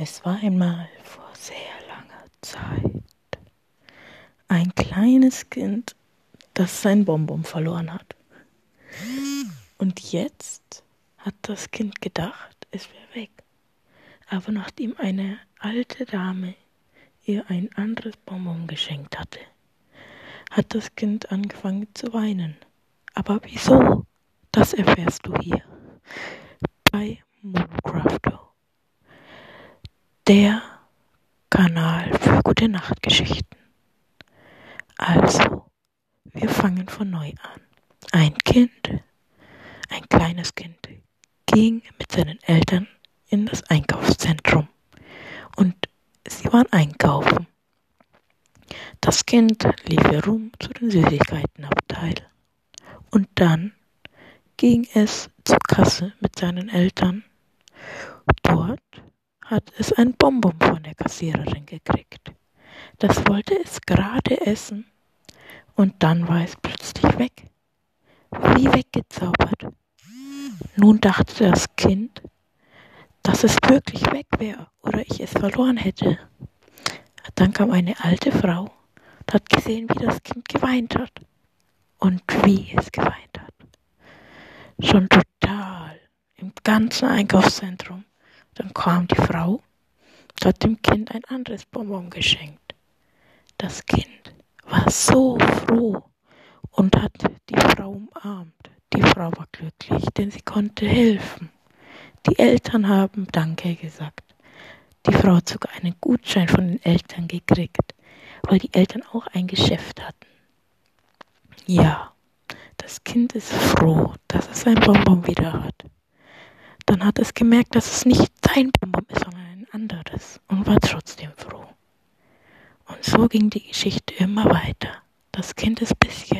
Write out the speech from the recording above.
Es war einmal vor sehr langer Zeit ein kleines Kind, das sein Bonbon verloren hat. Und jetzt hat das Kind gedacht, es wäre weg. Aber nachdem eine alte Dame ihr ein anderes Bonbon geschenkt hatte, hat das Kind angefangen zu weinen. Aber wieso? Das erfährst du hier bei der Kanal für gute Nachtgeschichten. Also, wir fangen von neu an. Ein Kind, ein kleines Kind, ging mit seinen Eltern in das Einkaufszentrum und sie waren einkaufen. Das Kind lief herum zu den Süßigkeitenabteil und dann ging es zur Kasse mit seinen Eltern. Dort hat es ein Bonbon von der Kassiererin gekriegt. Das wollte es gerade essen und dann war es plötzlich weg. Wie weggezaubert. Nun dachte das Kind, dass es wirklich weg wäre oder ich es verloren hätte. Dann kam eine alte Frau und hat gesehen, wie das Kind geweint hat und wie es geweint hat. Schon total im ganzen Einkaufszentrum dann kam die Frau und hat dem Kind ein anderes Bonbon geschenkt. Das Kind war so froh und hat die Frau umarmt. Die Frau war glücklich, denn sie konnte helfen. Die Eltern haben Danke gesagt. Die Frau hat sogar einen Gutschein von den Eltern gekriegt, weil die Eltern auch ein Geschäft hatten. Ja, das Kind ist froh, dass es ein Bonbon wieder hat. Dann hat es gemerkt, dass es nicht sein Bonbon ist, sondern ein anderes und war trotzdem froh. Und so ging die Geschichte immer weiter. Das Kind ist bis